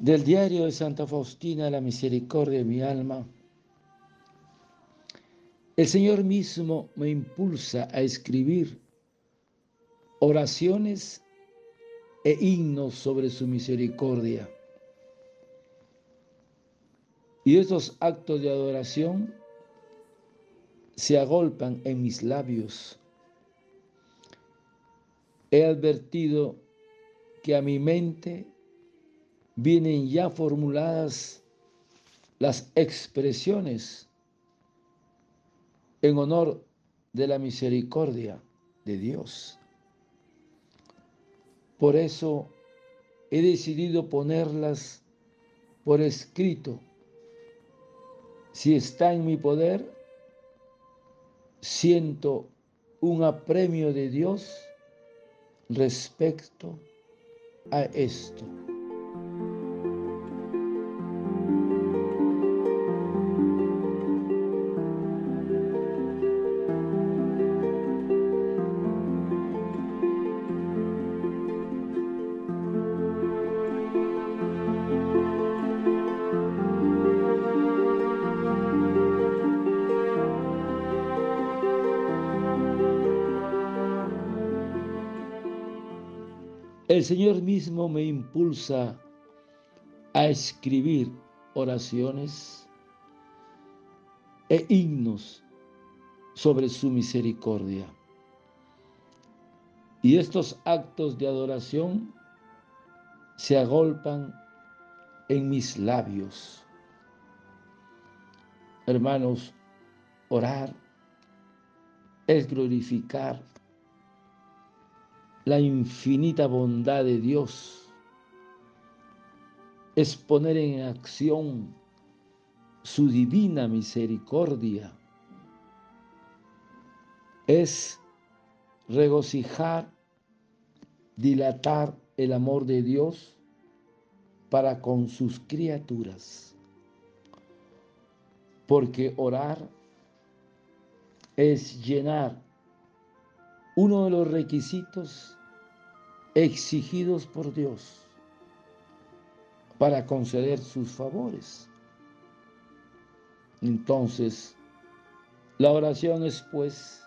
Del diario de Santa Faustina, la misericordia de mi alma. El Señor mismo me impulsa a escribir oraciones e himnos sobre su misericordia. Y estos actos de adoración se agolpan en mis labios. He advertido que a mi mente vienen ya formuladas las expresiones en honor de la misericordia de Dios. Por eso he decidido ponerlas por escrito. Si está en mi poder, siento un apremio de Dios respecto a esto. El Señor mismo me impulsa a escribir oraciones e himnos sobre su misericordia. Y estos actos de adoración se agolpan en mis labios. Hermanos, orar es glorificar la infinita bondad de Dios, es poner en acción su divina misericordia, es regocijar, dilatar el amor de Dios para con sus criaturas. Porque orar es llenar uno de los requisitos exigidos por Dios para conceder sus favores. Entonces, la oración es pues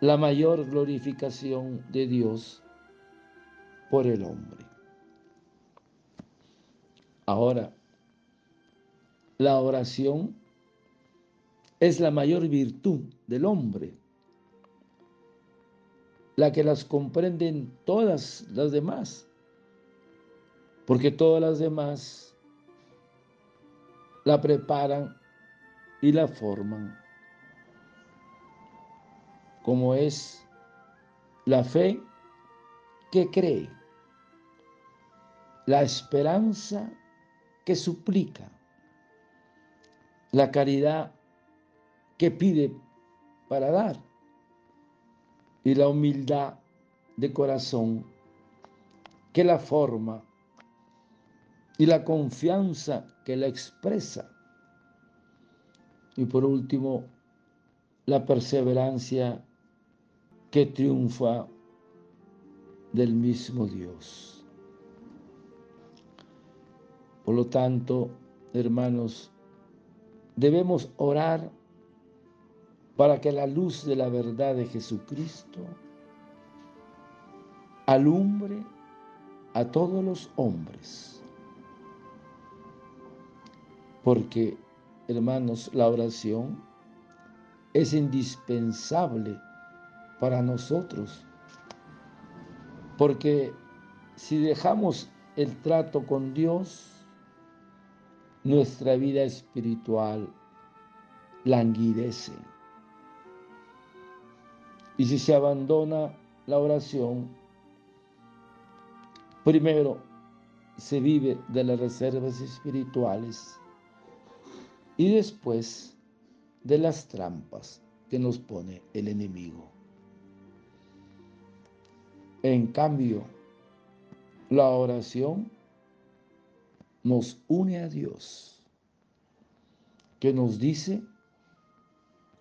la mayor glorificación de Dios por el hombre. Ahora, la oración es la mayor virtud del hombre la que las comprenden todas las demás, porque todas las demás la preparan y la forman, como es la fe que cree, la esperanza que suplica, la caridad que pide para dar y la humildad de corazón que la forma y la confianza que la expresa. Y por último, la perseverancia que triunfa del mismo Dios. Por lo tanto, hermanos, debemos orar para que la luz de la verdad de Jesucristo alumbre a todos los hombres. Porque, hermanos, la oración es indispensable para nosotros. Porque si dejamos el trato con Dios, nuestra vida espiritual languidece. Y si se abandona la oración, primero se vive de las reservas espirituales y después de las trampas que nos pone el enemigo. En cambio, la oración nos une a Dios, que nos dice,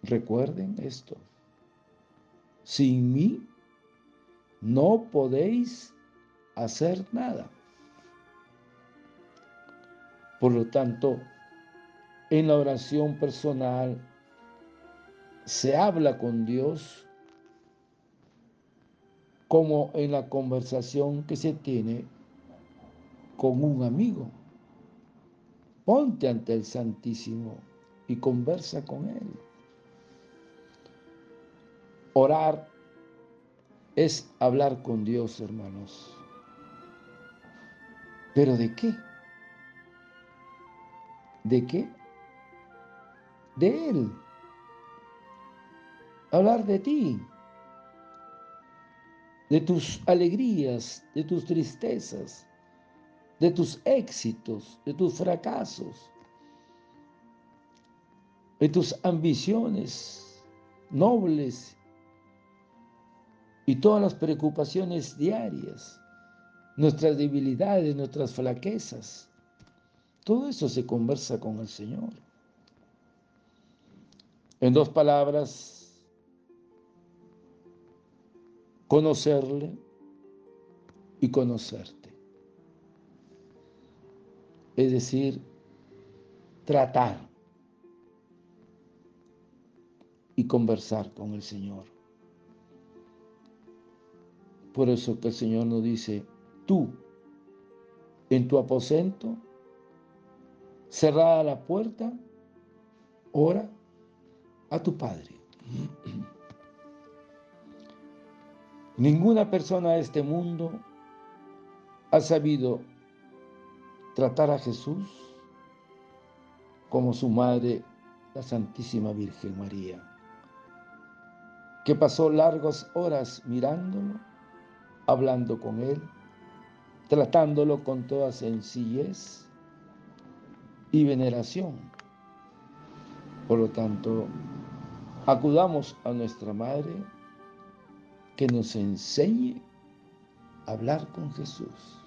recuerden esto, sin mí no podéis hacer nada. Por lo tanto, en la oración personal se habla con Dios como en la conversación que se tiene con un amigo. Ponte ante el Santísimo y conversa con Él. Orar es hablar con Dios, hermanos. ¿Pero de qué? ¿De qué? De Él. Hablar de ti, de tus alegrías, de tus tristezas, de tus éxitos, de tus fracasos, de tus ambiciones nobles y todas las preocupaciones diarias, nuestras debilidades, nuestras flaquezas. Todo eso se conversa con el Señor. En dos palabras, conocerle y conocerte. Es decir, tratar y conversar con el Señor. Por eso que el Señor nos dice, tú, en tu aposento, cerrada la puerta, ora a tu Padre. Ninguna persona de este mundo ha sabido tratar a Jesús como su madre, la Santísima Virgen María, que pasó largas horas mirándolo, hablando con él, tratándolo con toda sencillez y veneración. Por lo tanto, acudamos a nuestra Madre que nos enseñe a hablar con Jesús.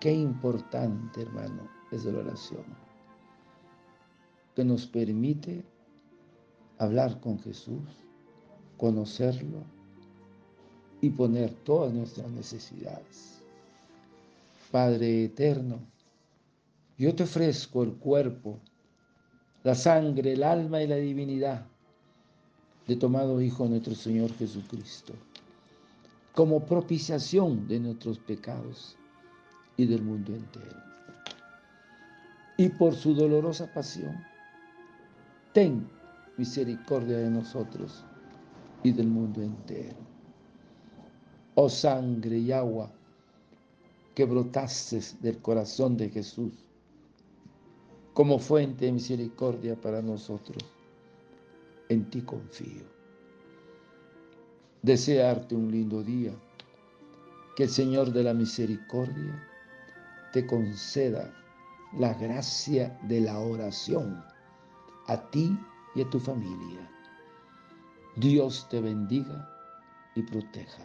Qué importante, hermano, es la oración, que nos permite hablar con Jesús, conocerlo y poner todas nuestras necesidades. Padre eterno, yo te ofrezco el cuerpo, la sangre, el alma y la divinidad de tomado Hijo nuestro Señor Jesucristo, como propiciación de nuestros pecados y del mundo entero. Y por su dolorosa pasión, ten misericordia de nosotros y del mundo entero. Oh sangre y agua que brotastes del corazón de Jesús como fuente de misericordia para nosotros. En ti confío. Desearte un lindo día. Que el Señor de la misericordia te conceda la gracia de la oración a ti y a tu familia. Dios te bendiga y proteja.